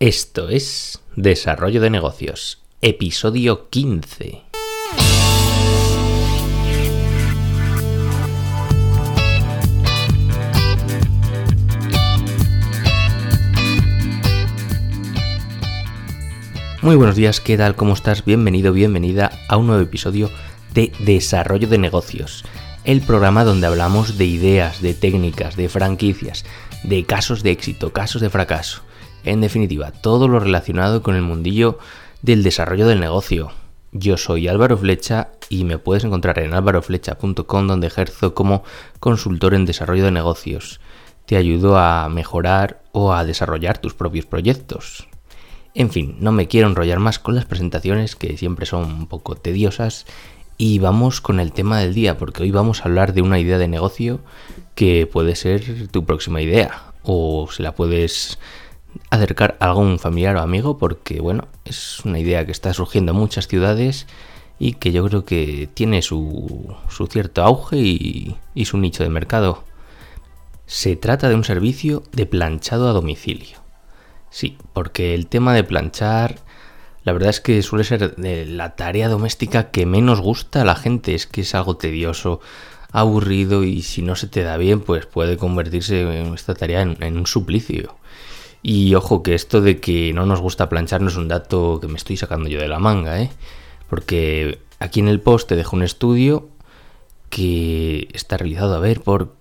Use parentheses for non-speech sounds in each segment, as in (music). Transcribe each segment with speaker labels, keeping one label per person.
Speaker 1: Esto es Desarrollo de Negocios, episodio 15. Muy buenos días, ¿qué tal? ¿Cómo estás? Bienvenido, bienvenida a un nuevo episodio de Desarrollo de Negocios, el programa donde hablamos de ideas, de técnicas, de franquicias, de casos de éxito, casos de fracaso en definitiva, todo lo relacionado con el mundillo del desarrollo del negocio. Yo soy Álvaro Flecha y me puedes encontrar en álvaroflecha.com donde ejerzo como consultor en desarrollo de negocios. Te ayudo a mejorar o a desarrollar tus propios proyectos. En fin, no me quiero enrollar más con las presentaciones que siempre son un poco tediosas y vamos con el tema del día porque hoy vamos a hablar de una idea de negocio que puede ser tu próxima idea o se la puedes acercar a algún familiar o amigo porque, bueno, es una idea que está surgiendo en muchas ciudades y que yo creo que tiene su, su cierto auge y, su nicho de mercado. Se trata de un servicio de planchado a domicilio. Sí, porque el tema de planchar, la verdad es que suele ser la tarea doméstica que menos gusta a la gente. Es que es algo tedioso, aburrido y si no se te da bien, pues puede convertirse en esta tarea en un suplicio. Y ojo que esto de que no nos gusta planchar no es un dato que me estoy sacando yo de la manga, ¿eh? Porque aquí en el post te dejo un estudio que está realizado, a ver, por,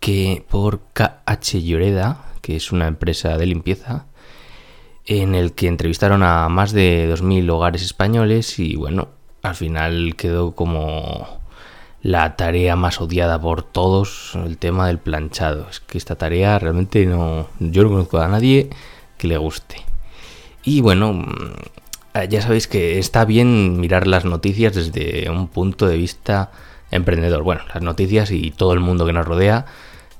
Speaker 1: que, por KH Lloreda, que es una empresa de limpieza, en el que entrevistaron a más de 2.000 hogares españoles y bueno, al final quedó como la tarea más odiada por todos, el tema del planchado. Es que esta tarea realmente no. Yo no conozco a nadie que le guste. Y bueno, mm, ya sabéis que está bien mirar las noticias desde un punto de vista emprendedor. Bueno, las noticias y todo el mundo que nos rodea.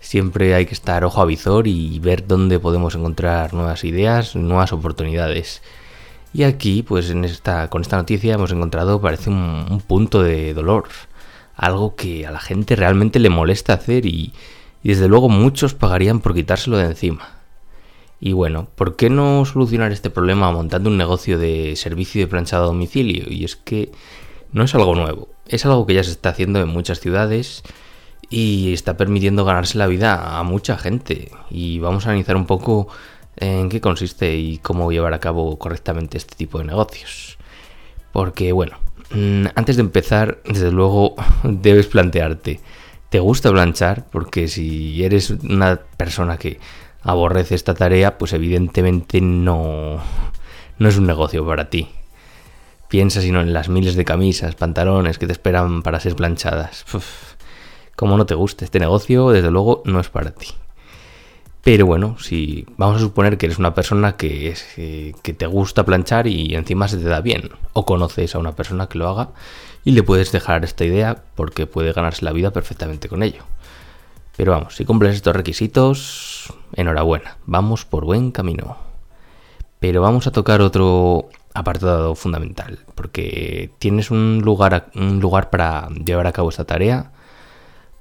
Speaker 1: Siempre hay que estar ojo a visor y ver dónde podemos encontrar nuevas ideas, nuevas oportunidades. Y aquí, pues en esta, con esta noticia hemos encontrado, parece un punto de dolor algo que a la gente realmente le molesta hacer y, desde luego muchos pagarían por quitárselo de encima. Y bueno, ¿por qué no solucionar este problema montando un negocio de servicio de planchado a domicilio? Y es que no es algo nuevo, es algo que ya se está haciendo en muchas ciudades y está permitiendo ganarse la vida a mucha gente. Y vamos a analizar un poco en qué consiste y cómo llevar a cabo correctamente este tipo de negocios. Porque bueno, antes de empezar, desde luego, (laughs) debes plantearte, ¿te gusta planchar? Porque si eres una persona que aborrece esta tarea, pues evidentemente no, no es un negocio para ti. Piensa sino en las miles de camisas, pantalones que te esperan para ser planchadas. como no te gusta este negocio, desde luego no es para ti. Pero bueno, si vamos a suponer que eres una persona que, es, eh, que te gusta planchar y encima se te da bien, o conoces a una persona que lo haga y le puedes dejar esta idea porque puede ganarse la vida perfectamente con ello. Pero vamos, si cumples estos requisitos, enhorabuena, vamos por buen camino. Pero vamos a tocar otro apartado fundamental, porque tienes un lugar, un lugar para llevar a cabo esta tarea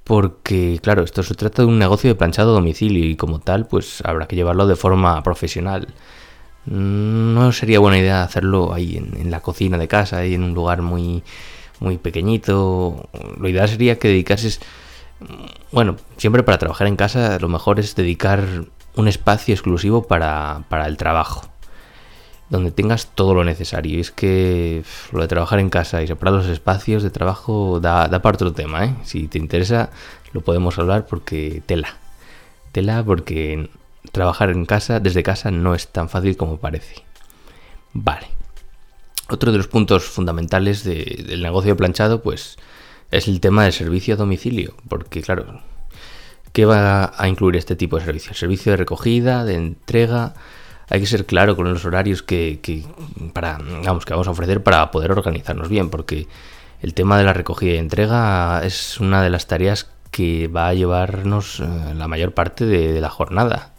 Speaker 1: porque claro, esto se trata de un negocio de planchado a domicilio y como tal, pues habrá que llevarlo de forma profesional. No sería buena idea hacerlo ahí en, la cocina de casa, ahí en un lugar muy, muy pequeñito. Lo ideal sería que dedicases, bueno, siempre para trabajar en casa, lo mejor es dedicar un espacio exclusivo para, para el trabajo donde tengas todo lo necesario. Y es que lo de trabajar en casa y separar los espacios de trabajo da, da para otro tema. ¿eh? Si te interesa, lo podemos hablar porque tela. Tela porque trabajar en casa, desde casa, no es tan fácil como parece. Vale. Otro de los puntos fundamentales del negocio de planchado, pues, es el tema del servicio a domicilio. Porque, claro, ¿qué va a incluir este tipo de servicio? Servicio de recogida, de entrega, hay que ser claro con los horarios que, para, vamos, que vamos a ofrecer para poder organizarnos bien, porque el tema de la recogida y entrega es una de las tareas que va a llevarnos eh, la mayor parte de, la jornada.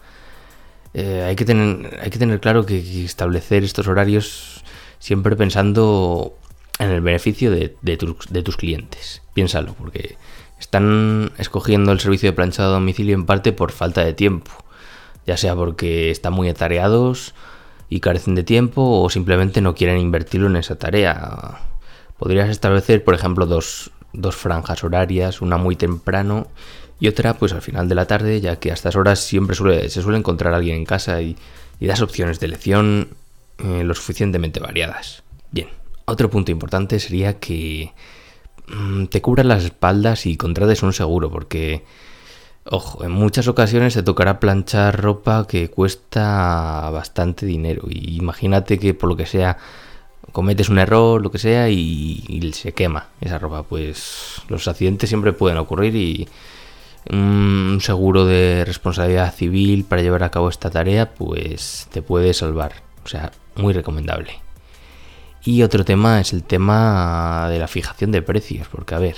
Speaker 1: Eh, hay, que tener, hay que tener claro que, establecer estos horarios siempre pensando en el beneficio de, de tus clientes. Piénsalo, porque están escogiendo el servicio de planchado a domicilio en parte por falta de tiempo ya sea porque están muy atareados y carecen de tiempo o simplemente no quieren invertirlo en esa tarea. Podrías establecer, por ejemplo, dos, dos franjas horarias, una muy temprano y otra pues al final de la tarde, ya que a estas horas siempre suele, se suele encontrar alguien en casa y, das opciones de elección eh, lo suficientemente variadas. Bien, otro punto importante sería que mm, te cubras las espaldas y contrates un seguro, porque, ojo, en muchas ocasiones te tocará planchar ropa que cuesta bastante dinero. Y imagínate que por lo que sea cometes un error, lo que sea, y, se quema esa ropa. Pues los accidentes siempre pueden ocurrir y un seguro de responsabilidad civil para llevar a cabo esta tarea, pues te puede salvar. O sea, muy recomendable. Y otro tema es el tema de la fijación de precios, porque a ver,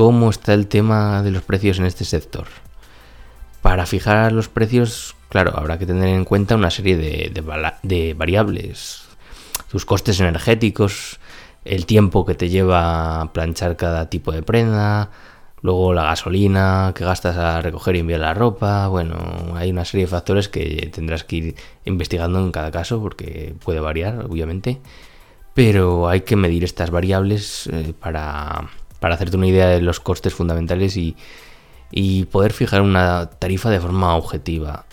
Speaker 1: ¿cómo está el tema de los precios en este sector? Para fijar los precios, claro, habrá que tener en cuenta una serie de, variables. Tus costes energéticos, el tiempo que te lleva planchar cada tipo de prenda, luego la gasolina que gastas a recoger y enviar la ropa, bueno, hay una serie de factores que tendrás que ir investigando en cada caso porque puede variar, obviamente, pero hay que medir estas variables eh, para, para, hacerte una idea de los costes fundamentales y, poder fijar una tarifa de forma objetiva.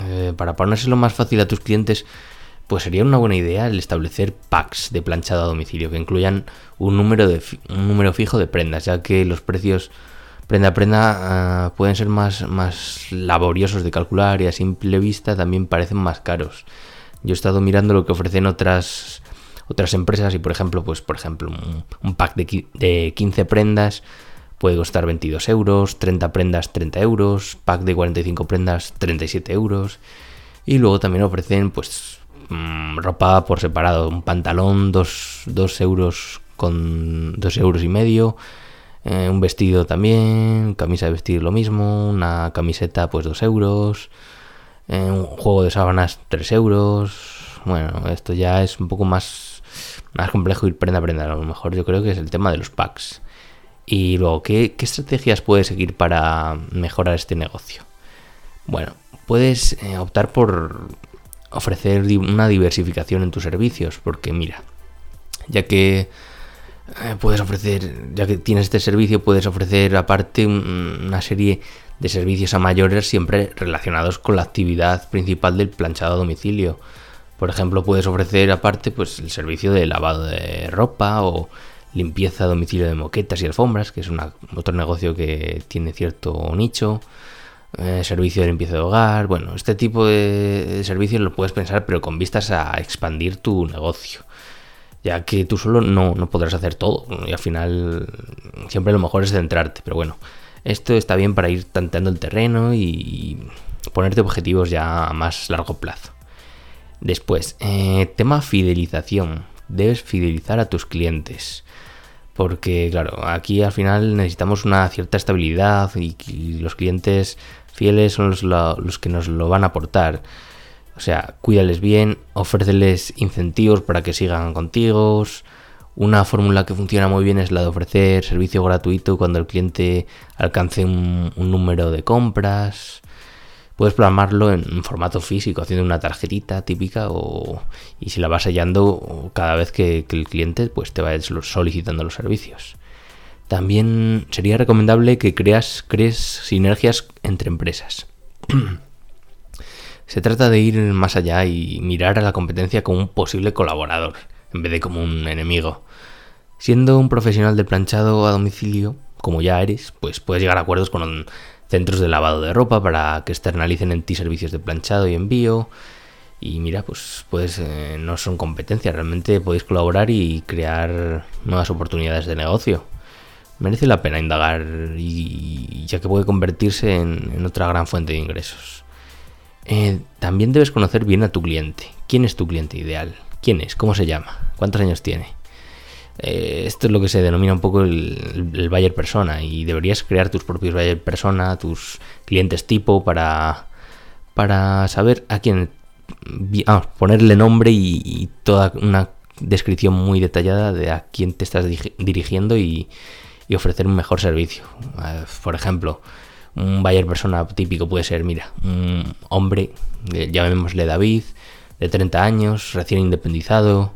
Speaker 1: Eh, para ponérselo más fácil a tus clientes, pues sería una buena idea el establecer packs de planchado a domicilio que incluyan un número, de, un número fijo de prendas, ya que los precios prenda a prenda ah, pueden ser más, más laboriosos de calcular y a simple vista también parecen más caros. Yo he estado mirando lo que ofrecen otras otras empresas y por ejemplo, pues por ejemplo, un, pack de, de 15 prendas puede costar 22 euros, 30 prendas 30 euros, pack de 45 prendas 37 euros. Y luego también ofrecen pues Mm, ropa por separado, un pantalón 2 euros con 2 euros y medio, eh, un vestido también, camisa de vestir lo mismo, una camiseta pues 2 euros, eh, un juego de sábanas 3 euros, bueno, esto ya es un poco más, más complejo ir prenda a prenda, a lo mejor yo creo que es el tema de los packs. Y luego, ¿qué, estrategias puedes seguir para mejorar este negocio? Bueno, puedes eh, optar por ofrecer una diversificación en tus servicios, porque mira, ya que eh, puedes ofrecer, ya que tienes este servicio, puedes ofrecer aparte una serie de servicios a mayores siempre relacionados con la actividad principal del planchado a domicilio. Por ejemplo, puedes ofrecer aparte pues el servicio de lavado de ropa o limpieza a domicilio de moquetas y alfombras, que es otro negocio que tiene cierto nicho. Eh, servicio de limpieza de hogar, bueno, este tipo de, servicios lo puedes pensar, pero con vistas a expandir tu negocio, ya que tú solo no, podrás hacer todo y al final siempre lo mejor es centrarte, pero bueno, esto está bien para ir tanteando el terreno y ponerte objetivos ya a más largo plazo. Después, eh, tema fidelización. Debes fidelizar a tus clientes. Porque, claro, aquí al final necesitamos una cierta estabilidad y los clientes fieles son los, que nos lo van a aportar. O sea, cuídales bien, ofréceles incentivos para que sigan contigo. Una fórmula que funciona muy bien es la de ofrecer servicio gratuito cuando el cliente alcance un, número de compras. Puedes plasmarlo en, formato físico, haciendo una tarjetita típica o, y si la vas sellando cada vez que, el cliente pues, te vaya solicitando los servicios. También sería recomendable que creas, crees sinergias entre empresas. (clears throat) Se trata de ir más allá y mirar a la competencia como un posible colaborador, en vez de como un enemigo. Siendo un profesional de planchado a domicilio, como ya eres, pues puedes llegar a acuerdos con centros de lavado de ropa para que externalicen en ti servicios de planchado y envío. Y mira, pues, pues no son competencias, realmente podéis colaborar y crear nuevas oportunidades de negocio merece la pena indagar y ya que puede convertirse en, otra gran fuente de ingresos. Eh, también debes conocer bien a tu cliente. ¿Quién es tu cliente ideal? ¿Quién es? ¿Cómo se llama? ¿Cuántos años tiene? Eh, esto es lo que se denomina un poco el, el, buyer persona y deberías crear tus propios buyer persona, tus clientes tipo para, para saber a quién, ponerle nombre y, toda una descripción muy detallada de a quién te estás dirigiendo y, y ofrecer un mejor servicio. Eh, por ejemplo, un buyer persona típico puede ser, mira, un hombre, llamémosle David, de 30 años, recién independizado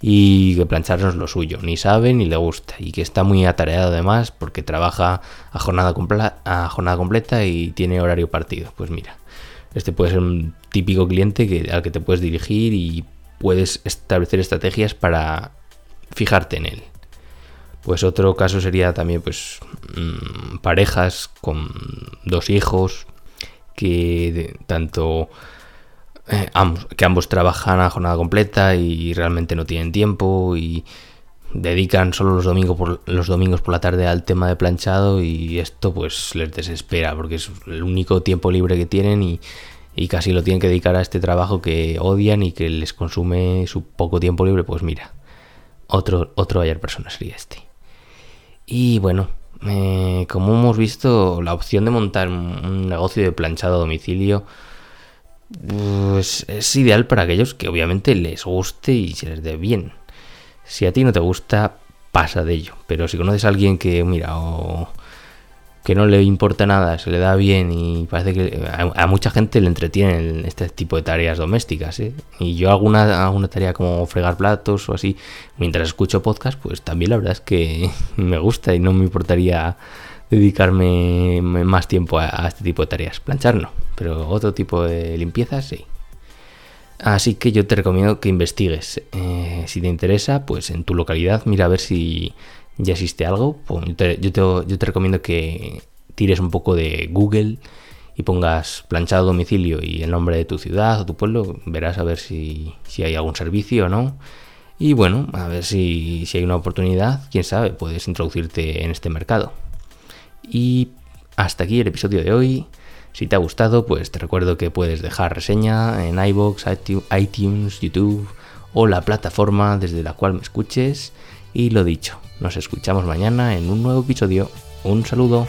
Speaker 1: y que planchar no es lo suyo, ni sabe ni le gusta y que está muy atareado además porque trabaja a jornada, a jornada completa y tiene horario partido. Pues mira, este puede ser un típico cliente al que te puedes dirigir y puedes establecer estrategias para fijarte en él. Pues otro caso sería también pues mm, parejas con dos hijos que tanto eh, ambos, que ambos trabajan a jornada completa y realmente no tienen tiempo y dedican solo los domingos por los domingos por la tarde al tema de planchado y esto pues les desespera porque es el único tiempo libre que tienen y, casi lo tienen que dedicar a este trabajo que odian y que les consume su poco tiempo libre. Pues mira otro otro ayer persona sería este. Y bueno, eh, como hemos visto, la opción de montar un negocio de planchado a domicilio pues, es ideal para aquellos que obviamente les guste y se les dé bien. Si a ti no te gusta, pasa de ello. Pero si conoces a alguien que, mira, o que no le importa nada, se le da bien y parece que a, mucha gente le entretienen este tipo de tareas domésticas. ¿eh? Y yo alguna, alguna tarea como fregar platos o así, mientras escucho podcast, pues también la verdad es que (laughs) me gusta y no me importaría dedicarme más tiempo a, este tipo de tareas. Planchar no, pero otro tipo de limpieza sí. Así que yo te recomiendo que investigues. Eh, si te interesa, pues en tu localidad mira a ver si ya existe algo, pues yo, te, recomiendo que tires un poco de Google y pongas planchado domicilio y el nombre de tu ciudad o tu pueblo, verás a ver si, hay algún servicio o no. Y bueno, a ver si, si, hay una oportunidad, quién sabe, puedes introducirte en este mercado. Y hasta aquí el episodio de hoy. Si te ha gustado, pues te recuerdo que puedes dejar reseña en iBox, iTunes, YouTube o la plataforma desde la cual me escuches. Y lo dicho, nos escuchamos mañana en un nuevo episodio. Un saludo.